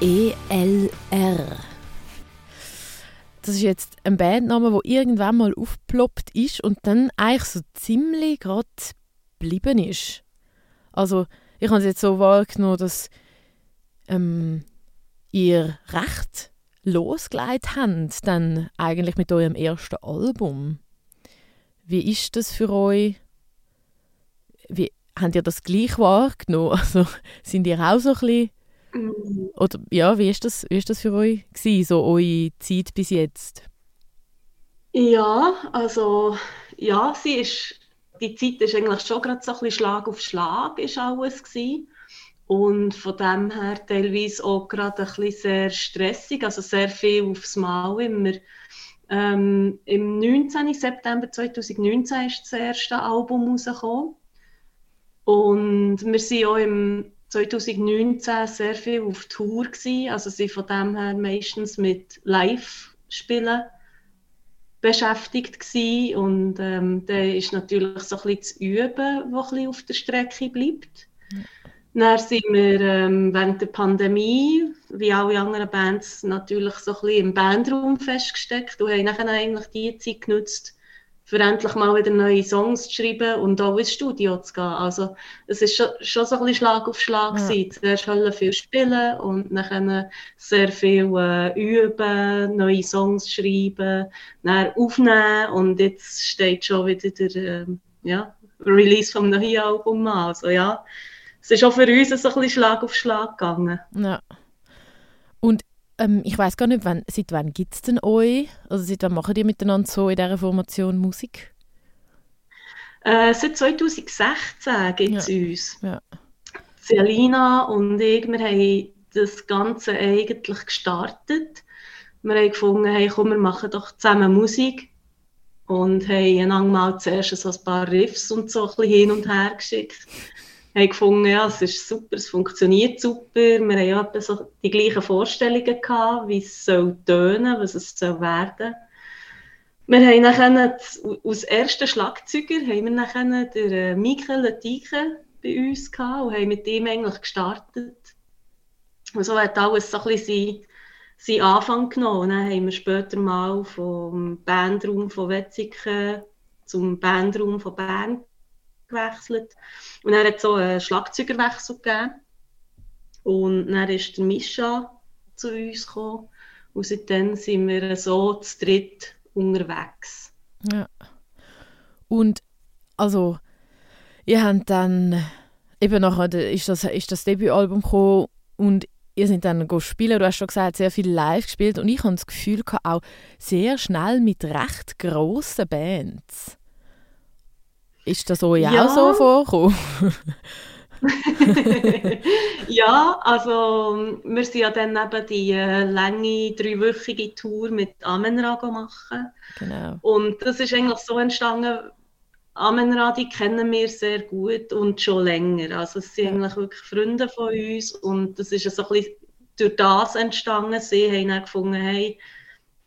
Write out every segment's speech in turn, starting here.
ELR. Das ist jetzt ein Bandname, der irgendwann mal aufgeploppt ist und dann eigentlich so ziemlich gerade geblieben ist. Also, ich habe es jetzt so wahrgenommen, dass ähm, ihr recht losgelegt habt, dann eigentlich mit eurem ersten Album. Wie ist das für euch? Wie, habt ihr das gleich wahrgenommen? Also, sind ihr auch so ein bisschen Mhm. Oder ja, wie ist das, wie ist das für euch gewesen, so eure Zeit bis jetzt? Ja, also ja, sie ist, die Zeit ist eigentlich schon gerade so ein bisschen Schlag auf Schlag ist alles gewesen. Und von dem her teilweise auch gerade ein bisschen sehr stressig, also sehr viel aufs Mal immer. Ähm, Im 19. September 2019 ist das erste Album rausgekommen. Und wir sind auch im 2019 sehr viel auf Tour gewesen, also sie von dem her meistens mit Live-Spielen beschäftigt gewesen. und ähm, da ist natürlich so ein bisschen zu üben, was auf der Strecke bleibt. Mhm. Dann sind wir ähm, während der Pandemie, wie alle anderen Bands, natürlich so ein bisschen im Bandraum festgesteckt und haben dann eigentlich die Zeit genutzt, für endlich mal wieder neue Songs zu schreiben und auch ins Studio zu gehen. Also es ist schon, schon so ein bisschen Schlag auf Schlag ja. gewesen. Zuerst halt viel spielen und dann sehr viel äh, üben, neue Songs schreiben, dann aufnehmen und jetzt steht schon wieder der äh, ja, Release vom neuen Album an. Also ja, es ist auch für uns so ein bisschen Schlag auf Schlag gegangen. Ja. Ähm, ich weiß gar nicht, wann, seit wann gibt es denn euch? Also seit wann machen ihr miteinander so in dieser Formation Musik? Äh, seit 2016 gibt es ja. uns. Ja. Selina und ich, wir haben das Ganze eigentlich gestartet. Wir haben gefunden, hey, komm, wir machen doch zusammen Musik. Und haben einander mal zuerst so ein paar Riffs und so ein bisschen hin und her geschickt haben gefunden, ja, es ist super, es funktioniert super. Wir haben ja so die gleichen Vorstellungen gehabt, wie es soll tönen, was es soll werden. Wir haben dann als ersten Schlagzeuger haben wir dann den äh, Michael Letike bei uns gehabt und haben mit ihm eigentlich gestartet. Und so hat alles so ein bisschen seinen Anfang genommen. Und dann haben wir später mal vom Bandraum von Wetzikon zum Bandraum von Bern gewechselt. Und dann hat so einen Schlagzeugerwechsel gegeben. Und dann ist der Mischa zu uns gekommen. Und seitdem sind wir so zu dritt unterwegs. Ja. Und also, ihr habt dann eben nachher ist das, ist das Debütalbum gekommen und ihr seid dann spielen. Du hast schon gesagt, sehr viel live gespielt und ich habe das Gefühl auch sehr schnell mit recht grossen Bands. Ist das euch ja. auch so vorgekommen? ja, also wir sind ja dann eben die äh, lange, dreiwöchige Tour mit Amenra machen. Genau. Und das ist eigentlich so entstanden, Amenra, die kennen wir sehr gut und schon länger. Also es sind ja. eigentlich wirklich Freunde von uns und das ist so ein bisschen durch das entstanden. Sie haben dann gefunden, hey,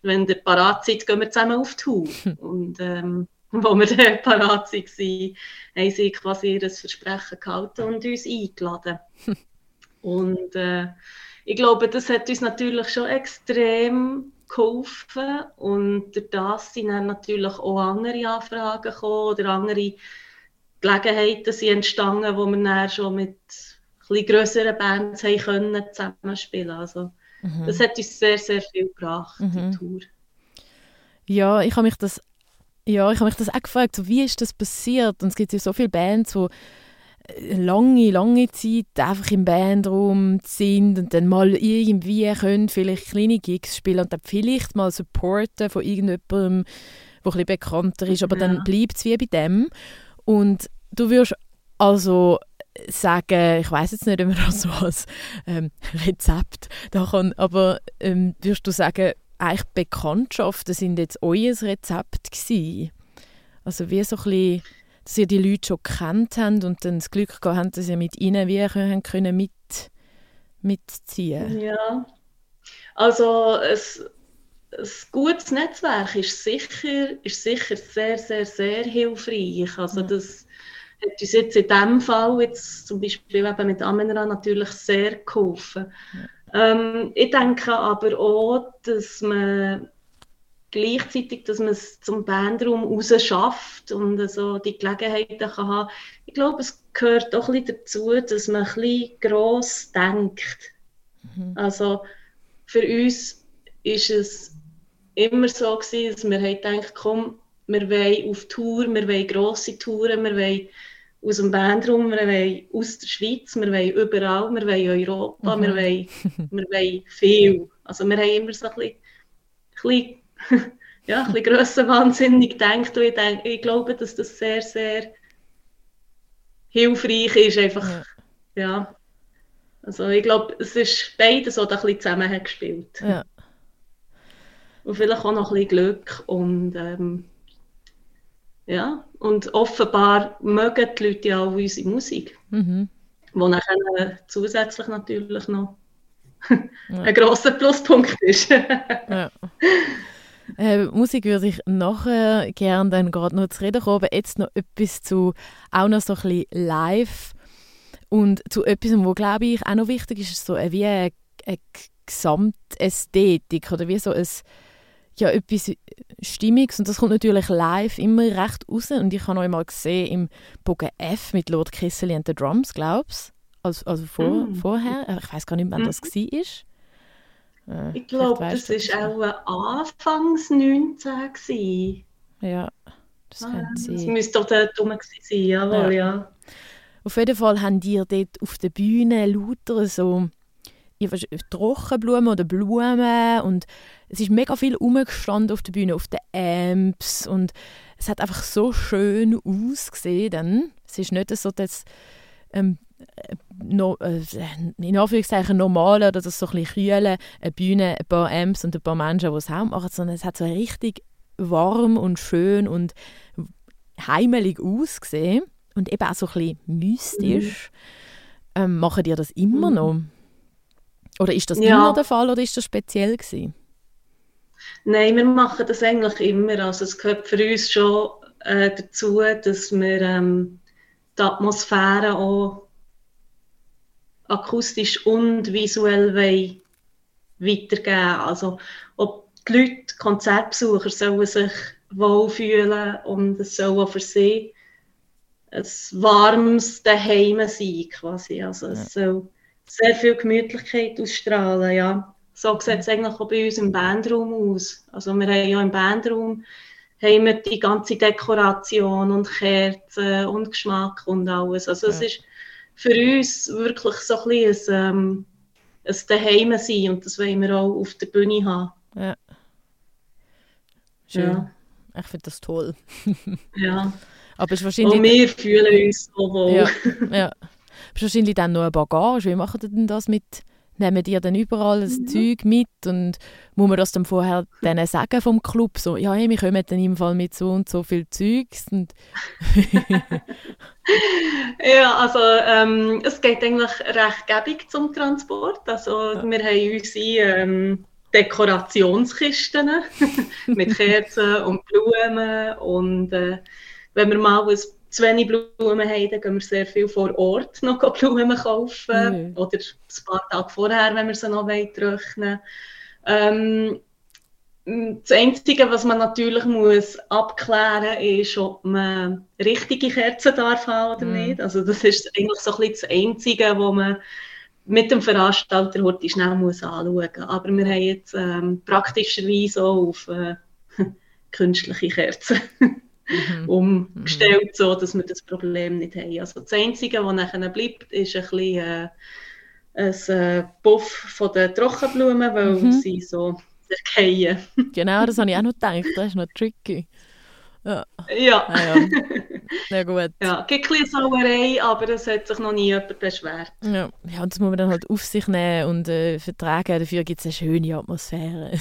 wenn ihr parat seid, gehen wir zusammen auf die Tour. und ähm, wo wir dann parat waren, haben sie quasi ihr Versprechen gehalten und uns eingeladen. und äh, ich glaube, das hat uns natürlich schon extrem geholfen und durch das sind dann natürlich auch andere Anfragen gekommen oder andere Gelegenheiten sind entstanden, wo wir dann schon mit etwas grösseren Bands haben können zusammenspielen Also mhm. das hat uns sehr, sehr viel gebracht, mhm. die Tour. Ja, ich habe mich das ja, ich habe mich das auch gefragt, so, wie ist das passiert? Und es gibt ja so viele Bands, die äh, lange, lange Zeit einfach im Bandraum sind und dann mal irgendwie können vielleicht kleine Gigs spielen und dann vielleicht mal supporten von irgendjemandem, der ein bisschen bekannter ist, aber ja. dann bleibt es wie bei dem. Und du wirst also sagen, ich weiß jetzt nicht, ob man das so als ähm, Rezept da kann, aber ähm, wirst du sagen, eigentlich Bekanntschaften sind jetzt euer Rezept gewesen? Also wie so ein bisschen, dass ihr die Leute schon kennt habt und dann das Glück gehabt habt, dass ihr mit ihnen wie können, können mit, mitziehen Ja, also es, ein gutes Netzwerk ist sicher, ist sicher sehr, sehr, sehr hilfreich. Also ja. das hat uns jetzt in diesem Fall, jetzt zum Beispiel eben mit Amenra, natürlich sehr geholfen. Ja Ähm, ich denke aber auch, dass man gleichzeitig, dass man es zum Bandraum raus schafft und so die Gelegenheiten kann haben. Ich glaube, es gehört auch ein bisschen dazu, dass man ein bisschen gross denkt. Mhm. Also für uns ist es immer so gewesen, dass wir gedacht komm, wir wollen auf Tour, wir wollen grosse Touren, wir wollen aus dem Bandraum, wir wollen aus der Schweiz, wir wollen überall, wir wollen Europa, mhm. wir, wollen, wir wollen viel. Also wir haben immer so ein bisschen, ein bisschen ja, ein bisschen grössenwahnsinnig gedacht. Und ich, denke, ich glaube, dass das sehr, sehr hilfreich ist. Einfach, ja. ja. Also ich glaube, es ist beides, so ein bisschen zusammen hat gespielt. Ja. Und vielleicht auch noch ein bisschen Glück. Und ähm, ja, und offenbar mögen die Leute ja auch unsere Musik. Mhm. Wo nachher zusätzlich natürlich noch ja. ein grosser Pluspunkt ist. ja. Äh, Musik würde ich nachher gerne dann gerade noch zu reden kommen, jetzt noch etwas zu, auch noch so ein bisschen live und zu etwas, wo glaube ich auch noch wichtig ist, ist so wie eine, eine Gesamtästhetik oder wie so ein ja, etwas Stimmiges und das kommt natürlich live immer recht raus und ich habe noch einmal gesehen im Bogen F mit Lord Kissely and the Drums, glaubst also, also vor, mm. vorher, ich weiß gar nicht, wann mm. das war. Äh, ich glaube, das war auch Anfangs 19 gewesen. Ja, das ah, könnte sein. Das müsste doch dort rum sein, jawohl, ja. ja. Auf jeden Fall haben die dort auf der Bühne lauter so Trockenblumen oder Blumen und es ist mega viel umgestanden auf der Bühne, auf den Amps und es hat einfach so schön ausgesehen dann. Es ist nicht so, dass ähm, no, äh, in Anführungszeichen normal oder das so ein bisschen kühlen, eine Bühne, ein paar Amps und ein paar Menschen, die es haben machen, sondern es hat so richtig warm und schön und heimelig ausgesehen und eben auch so ein bisschen mystisch. Mhm. Ähm, machen die das immer mhm. noch? Oder ist das ja. immer der Fall oder ist das speziell gewesen? Nein, wir machen das eigentlich immer. Also es gehört für uns schon äh, dazu, dass wir ähm, die Atmosphäre auch akustisch und visuell weitergeben Also ob die Leute, Konzertbesucher sollen sich wohlfühlen und es soll auch für sie ein warmes Daheim sein quasi. Also es ja. soll sehr viel Gemütlichkeit ausstrahlen, ja. So sieht es eigentlich auch bei uns im Bandraum aus. Also wir haben ja im Bandraum haben wir die ganze Dekoration und Kerzen und Geschmack und alles. Also ja. es ist für uns wirklich so ein bisschen ein, ähm, ein Daheim sein und das wollen wir auch auf der Bühne haben. Ja. Schön. Ja. Ich finde das toll. ja. Aber ist wahrscheinlich... Und wir fühlen uns so wohl. Ja, ja. ist wahrscheinlich dann noch eine Bagage. Wie macht ihr denn das mit nehmen die dann überall das mhm. Zeug mit und muss man das dann vorher denen sagen vom Club, so, ja, hey, wir kommen dann im Fall mit so und so viel Zeugs und Ja, also ähm, es geht eigentlich recht gäbig zum Transport, also ja. wir haben unsere ähm, Dekorationskisten mit Kerzen und Blumen und äh, wenn wir mal ein zu wenig Blumen haben, dann gehen wir sehr viel vor Ort noch Blumen kaufen. Mhm. Oder ein paar Tage vorher, wenn wir sie noch trocknen ähm, Das Einzige, was man natürlich muss abklären muss, ist, ob man richtige Kerzen darf haben oder mhm. nicht. Also das ist eigentlich so ein bisschen das Einzige, was man mit dem Veranstalter heute schnell muss anschauen muss. Aber wir haben jetzt ähm, praktischerweise auch auf äh, künstliche Kerzen mhm. umgestellt, mhm. so dass wir das Problem nicht haben. Also das Einzige, was nachher bleibt, ist ein bisschen äh, ein äh, Puff von den Trockenblumen, weil mhm. sie so zerkehren. genau, das habe ich auch noch gedacht. Das ist noch tricky. Ja. Ja. Ah, ja. Sehr gut. Ja, gibt ein bisschen Sauerei, aber es hat sich noch nie jemand beschwert. Ja, ja und das muss man dann halt auf sich nehmen und äh, vertragen. Dafür gibt es eine schöne Atmosphäre.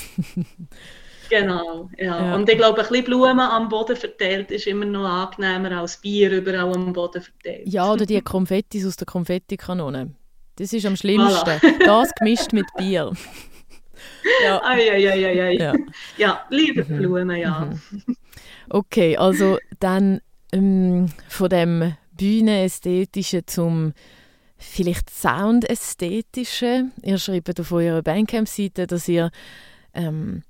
Genau, ja. ja. Und ich glaube, ein bisschen Blumen am Boden verteilt ist immer noch angenehmer als Bier überall am Boden verteilt. Ja, oder die Konfettis aus der Konfettikanone. Das ist am schlimmsten. Voilà. Das gemischt mit Bier. ja. Ai, ai, ai, ai. ja. ja, liebe mhm. Blumen, ja. Mhm. Okay, also dann ähm, von dem Bühnenästhetischen zum vielleicht Soundästhetische. Ihr schreibt auf eurer Bandcamp-Seite, dass ihr ähm,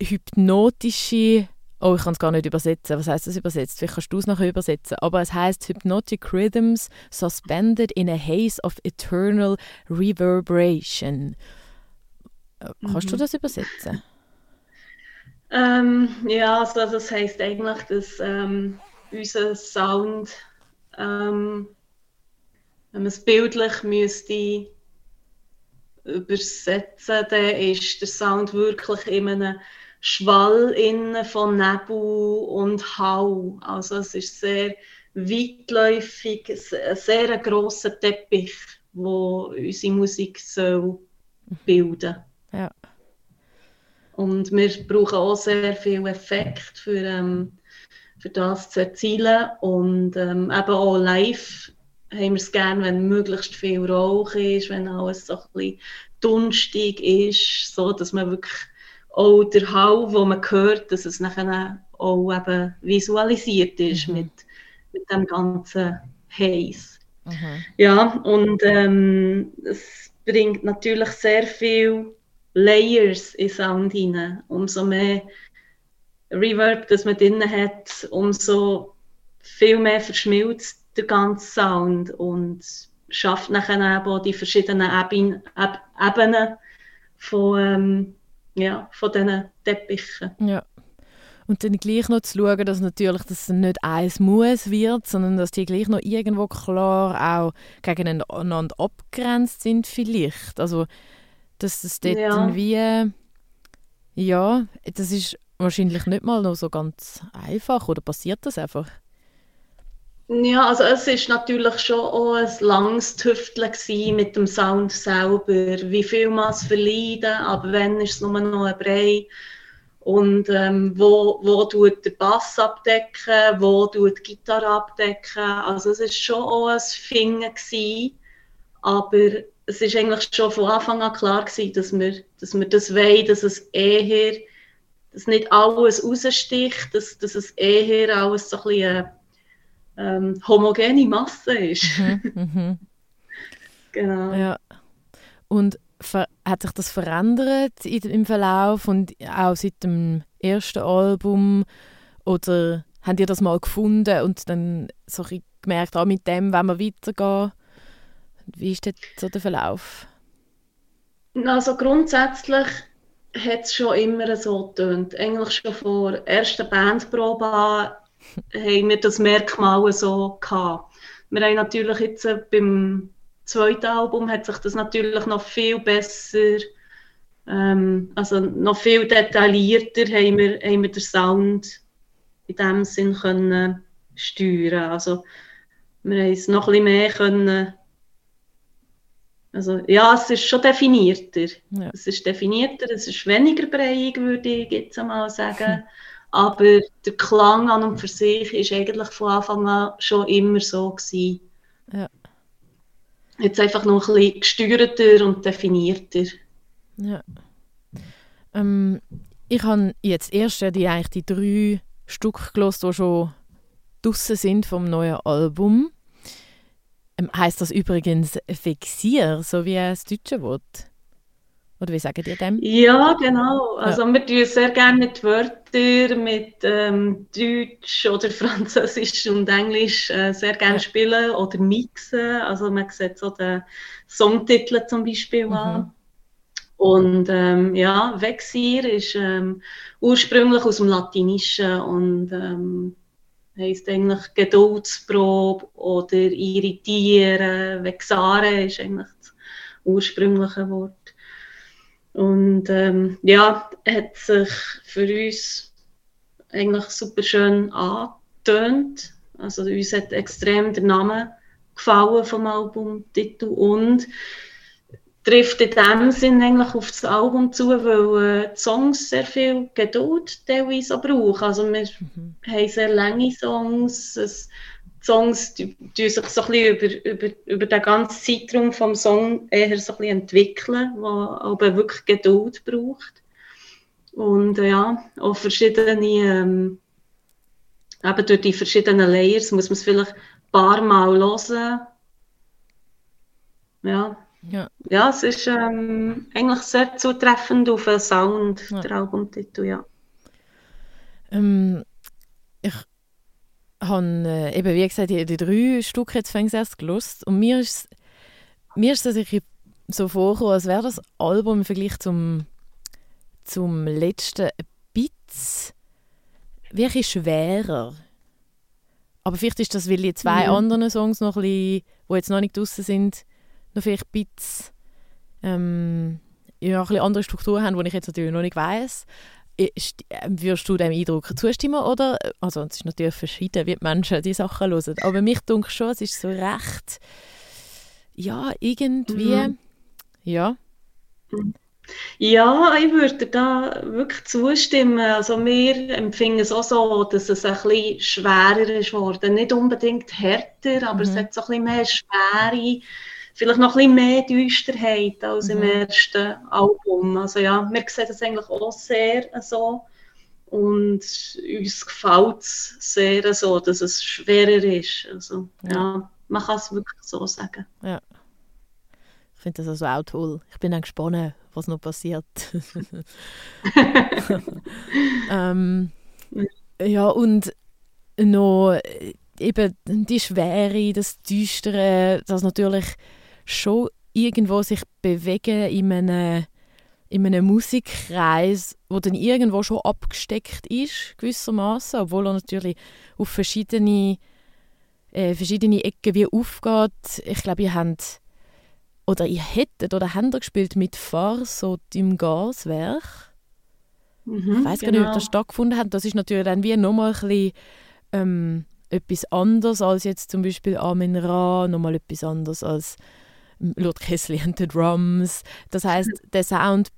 hypnotische Oh, ich kann es gar nicht übersetzen. Was heißt das übersetzt? Vielleicht kannst du es nachher übersetzen. Aber es heißt Hypnotic Rhythms suspended in a haze of eternal reverberation. Mhm. Kannst du mhm. das übersetzen? Ähm, ja, also das heißt eigentlich, dass ähm, unser Sound, ähm, wenn man es bildlich müsste übersetzen, dann ist der Sound wirklich in einem Schwall innen von Nebel und Hau. Also es ist sehr weitläufig, ein sehr grosser Teppich, wo unsere Musik soll bilden. Ja. Und wir brauchen auch sehr viel Effekt für, ähm, für das zu erzielen und ähm, eben auch live haben wir es gerne, wenn möglichst viel Rauch ist, wenn alles so ein bisschen dunstig ist, so dass man wirklich auch der Hall, wo man hört, dass es nachher auch eben visualisiert ist mhm. mit, mit dem ganzen Haze. Mhm. Ja, und ähm, es bringt natürlich sehr viel Layers in Sound hinein. Umso mehr Reverb, das man drin hat, umso viel mehr verschmilzt der ganze Sound und schafft nachher auch die verschiedenen Ebenen, Ebenen von ähm, ja, von diesen Teppichen. Ja. Und dann gleich noch zu schauen, dass natürlich das nicht eins muss wird, sondern dass die gleich noch irgendwo klar auch gegeneinander abgrenzt sind vielleicht. Also, dass das dort ja. irgendwie, ja, das ist wahrscheinlich nicht mal noch so ganz einfach, oder passiert das einfach? Ja, also es ist natürlich schon auch ein langes Tüfteln mit dem Sound selber. Wie viel man es verleiden, aber wenn ist es nur noch ein Brei. Und ähm, wo, wo tut der Bass abdecken, wo tut die Gitarre abdecken. Also es ist schon auch ein Finden gewesen, aber es ist eigentlich schon von Anfang an klar gewesen, dass wir, dass wir das wollen, dass es eher, dass nicht alles raussticht, dass, dass es eher alles so ein bisschen ähm, homogene Masse ist. Mhm, mhm. genau. Ja. Und hat sich das verändert im Verlauf und auch seit dem ersten Album? Oder habt ihr das mal gefunden und dann so gemerkt, auch mit dem wenn wir weitergehen? Wie ist jetzt so der Verlauf? Also grundsätzlich hat es schon immer so getönt. Eigentlich schon vor der ersten Bandprobe an haben wir das Merkmal so gehabt. Wir haben natürlich jetzt äh, beim zweiten Album hat sich das natürlich noch viel besser, ähm, also noch viel detaillierter haben wir, haben wir den Sound in dem Sinn können steuern. Also wir haben es noch ein bisschen mehr können also ja, es ist schon definierter. Ja. Es ist definierter, es ist weniger breiig, würde ich jetzt einmal sagen. Aber der Klang an und für sich ist eigentlich von Anfang an schon immer so gewesen. Ja. Jetzt einfach noch ein bisschen gesteuerter und definierter. Ja. Ähm, ich habe jetzt erst die, eigentlich die drei Stück gelesen, die schon draussen sind vom neuen Album. Ähm, heißt das übrigens Fixier, so wie das deutsche Wort? Oder wie sagen ihr dem? Ja, genau. Also ja. wir tun sehr gerne mit Wörtern, mit ähm, Deutsch oder Französisch und Englisch äh, sehr gerne ja. spielen oder mixen. Also man sieht so den Songtitel zum Beispiel mhm. an. Und ähm, ja, Vexir ist ähm, ursprünglich aus dem Latinischen und ähm, heisst eigentlich Geduldsprobe oder irritieren. Vexare ist eigentlich das ursprüngliche Wort. Und ähm, ja, hat sich für uns eigentlich super schön angetönt. Also uns hat extrem der Name gefallen vom Albumtitel und trifft in dem Sinn eigentlich auf das Album zu, weil äh, die Songs sehr viel Geduld teilweise auch brauchen. Also wir mhm. haben sehr lange Songs, es Songs die, die sich so ein bisschen über, über, über den ganzen Zeitraum vom Song eher so ein bisschen entwickeln, wo aber wirklich Geduld braucht. Und äh, ja, auch verschiedene, ähm, eben durch die verschiedenen Layers muss man es vielleicht ein paar Mal hören, ja. Ja. Ja, es ist ähm, eigentlich sehr zutreffend auf den Sound, Ja. der Albumtitel, ja. Ähm, habe äh, eben, wie gesagt, die, die drei Stücke jetzt fängt erst gelost und mir ist mir ist das so vorgekommen, als wäre das Album im Vergleich zum, zum letzten ein bisschen wirklich schwerer. Aber vielleicht ist das, weil die zwei Mhm. anderen Songs noch ein bisschen, die jetzt noch nicht draußen sind, noch vielleicht ein bisschen, ähm, ja, ein bisschen andere Struktur haben, die ich jetzt natürlich noch nicht weiss. Ist, äh, würdest du dem Eindruck zustimmen? Oder? Also, es ist natürlich verschieden, wie die Menschen die Sachen hören. Aber mich denke schon, es ist so recht, ja, irgendwie, Mhm. ja, Ja, ich würde da wirklich zustimmen. Also wir empfinden es auch so, dass es ein bisschen schwerer ist geworden. Nicht unbedingt härter, aber es Mhm. hat so ein bisschen mehr Schwere, vielleicht noch ein bisschen mehr Düsterheit als im Mhm. ersten Album. Also ja, wir sehen das eigentlich auch sehr so. Und uns gefällt es sehr so, dass es schwerer ist. Also Ja. ja, man kann es wirklich so sagen. ich finde das also auch toll. Ich bin dann gespannt, was noch passiert. ähm, ja, und noch äh, eben die Schwere, das Düstere, das natürlich schon irgendwo sich bewegen in einem, in einem Musikkreis, wo dann irgendwo schon abgesteckt ist, gewissermaßen, obwohl er natürlich auf verschiedene, äh, verschiedene Ecken wie aufgeht. Ich glaube, ihr habt oder ihr hättet oder habt ihr gespielt mit Farsot im Gaswerk. Mhm, Ich weiß gar nicht, ob genau. das stattgefunden hat. Das ist natürlich dann wie nochmal ein bisschen ähm, etwas anderes als jetzt zum Beispiel Amin Ra, nochmal etwas anderes als Lord Kessler and the Drums. Das heißt, der Sound,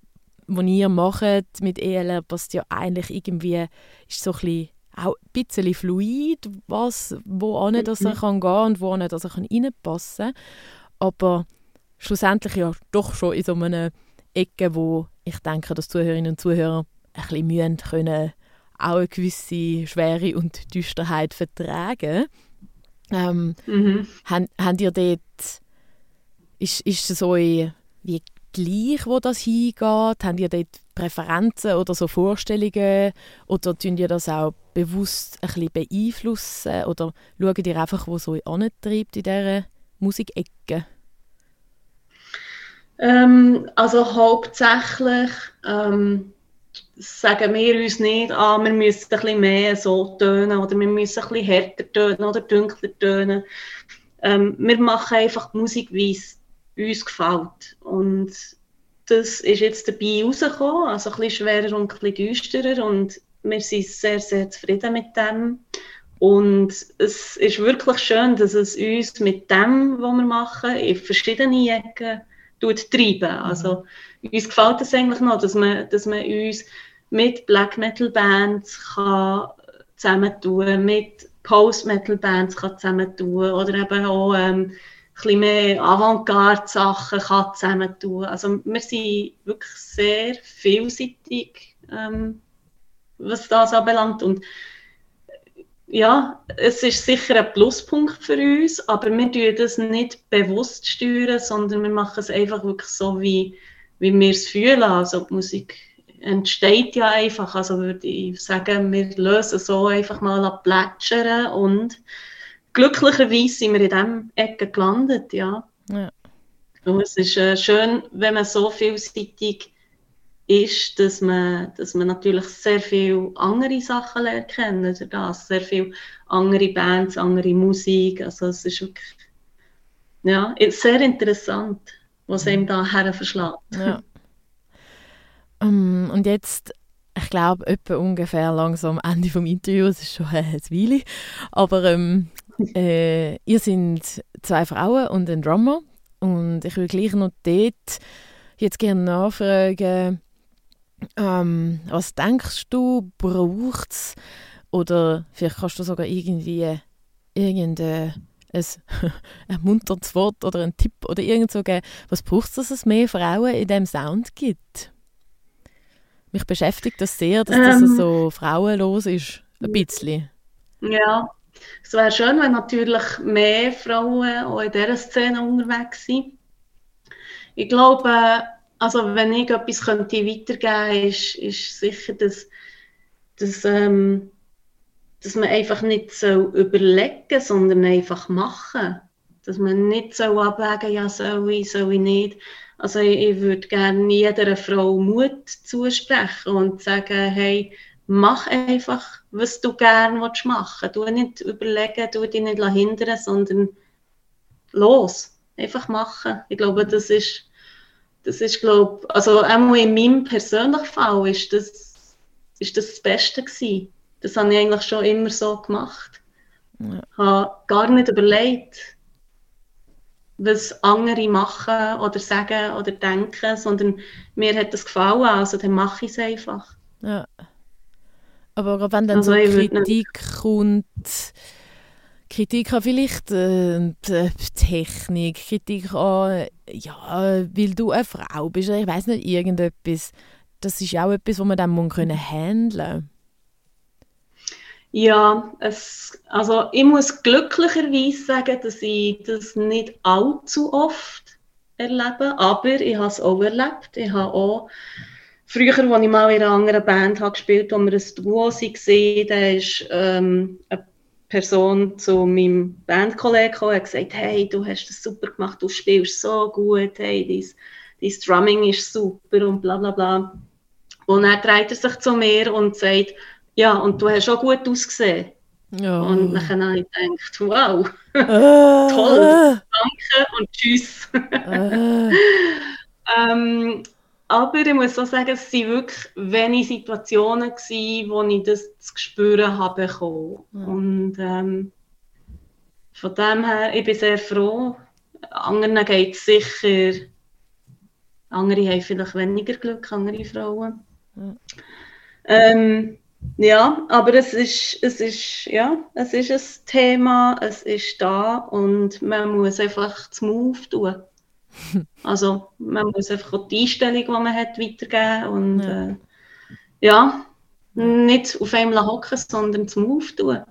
den ihr macht mit ELR, passt ja eigentlich irgendwie, ist so ein bisschen, auch ein bisschen fluid, was, wo an das er Mhm. kann gehen und wo an das er kann reinpassen kann. Aber schlussendlich ja doch schon in so einer Ecke, wo ich denke, dass Zuhörerinnen und Zuhörer ein bisschen mühen können, auch eine gewisse Schwere und Düsterheit vertragen. Ähm, Mhm. habt ihr dort, ist, ist es euch wie gleich, wo das hingeht? Habt ihr dort Präferenzen oder so Vorstellungen? Oder tun ihr das auch bewusst ein bisschen beeinflussen? Oder schaut ihr einfach, wo es euch antreibt in dieser Musikecke? Ähm, also hauptsächlich ähm, sagen wir uns nicht, ah, wir müssen ein bisschen mehr so tönen oder wir müssen ein bisschen härter tönen oder dunkler tönen. Ähm, wir machen einfach die Musik, wie uns gefällt. Und das ist jetzt dabei rausgekommen, also ein bisschen schwerer und ein bisschen düsterer und wir sind sehr, sehr zufrieden mit dem. Und es ist wirklich schön, dass es uns mit dem, was wir machen, in verschiedene Ecken tut treiben. Also uns gefällt es eigentlich noch, dass man, dass man uns mit Black Metal Bands kann zusammentun, mit Post Metal Bands kann zusammentun oder eben auch ähm, bisschen mehr Avantgarde Sachen kann zusammentun. Also wir sind wirklich sehr vielseitig, ähm, was das anbelangt und ja, es ist sicher ein Pluspunkt für uns, aber wir tun das nicht bewusst steuern, sondern wir machen es einfach wirklich so, wie, wie wir es fühlen. Also die Musik entsteht ja einfach. Also würde ich sagen, wir lösen so einfach mal plätschern und glücklicherweise sind wir in diesem Ecke gelandet, ja. Ja. Und es ist äh, schön, wenn man so vielseitig ist, dass man, dass man natürlich sehr viele andere Sachen lernt kennen, durch das. sehr viele andere Bands, andere Musik, also es ist wirklich ja, sehr interessant, was einem da her verschlägt. Ja. Ähm, und jetzt, ich glaube, etwa ungefähr langsam am Ende vom Interview, es ist schon eine Weile, aber ähm, äh, ihr seid zwei Frauen und ein Drummer und ich würde gleich noch dort jetzt gerne nachfragen, ähm, was denkst du, braucht es oder vielleicht kannst du sogar irgendwie irgendein ein ermunterndes Wort oder einen Tipp oder irgend so geben, was braucht es, dass es mehr Frauen in diesem Sound gibt? Mich beschäftigt das sehr, dass das Ähm. so frauenlos ist, ein bisschen. Ja, es wäre schön, wenn natürlich mehr Frauen auch in dieser Szene unterwegs sind. ich glaube, also wenn ich etwas könnte weitergeben könnte, ist, ist sicher, dass, dass, ähm, dass man einfach nicht so überlegen sondern einfach machen. Dass man nicht so abwägen ja, soll ich, soll ich nicht. Also ich, ich würde gerne jeder Frau Mut zusprechen und sagen, hey, mach einfach, was du gerne machen willst. Du nicht überlegen, du dich nicht hindern, sondern los, einfach machen. Ich glaube, das ist das ist, glaube also auch in meinem persönlichen Fall ist das, ist das, das Beste gewesen. Das habe ich eigentlich schon immer so gemacht. Ja. Ich habe gar nicht überlegt, was andere machen oder sagen oder denken, sondern mir hat das gefallen, also dann mache ich es einfach. Ja. Aber gerade wenn dann also so Kritik kommt, Kritik an vielleicht äh, Technik, Kritik an, ja, weil du eine Frau bist, ich weiß nicht, irgendetwas. Das ist auch etwas, was man dann muss können handeln Ja, es, also ich muss glücklicherweise sagen, dass ich das nicht allzu oft erlebe, aber ich habe es auch erlebt. Ich habe auch früher, als ich mal in einer anderen Band habe gespielt habe, wo wir ein Duo waren, da ist ähm, eine Person zu meinem Bandkollegen gekommen und gesagt, hey, du hast das super gemacht, du spielst so gut, hey, dein, dein Drumming ist super und bla bla bla. Und dann dreht er sich zu mir und sagt, ja, und du hast auch gut ausgesehen. Ja. Und dann habe ich gedacht, wow, äh, toll, danke und tschüss. Äh. ähm, aber ich muss auch sagen, es waren wirklich wenige Situationen, gewesen, wo ich das zu spüren habe bekommen. Mhm. Und ähm, von dem her, ich bin sehr froh. Anderen geht es sicher. Andere haben vielleicht weniger Glück, andere Frauen. Mhm. Ähm, ja, aber es ist, es, ist, ja, es ist ein Thema, es ist da und man muss einfach das Move tun. Also man muss einfach die Einstellung, die man hat, weitergeben und ja, äh, ja nicht auf einem hocken, sondern zum Auftun.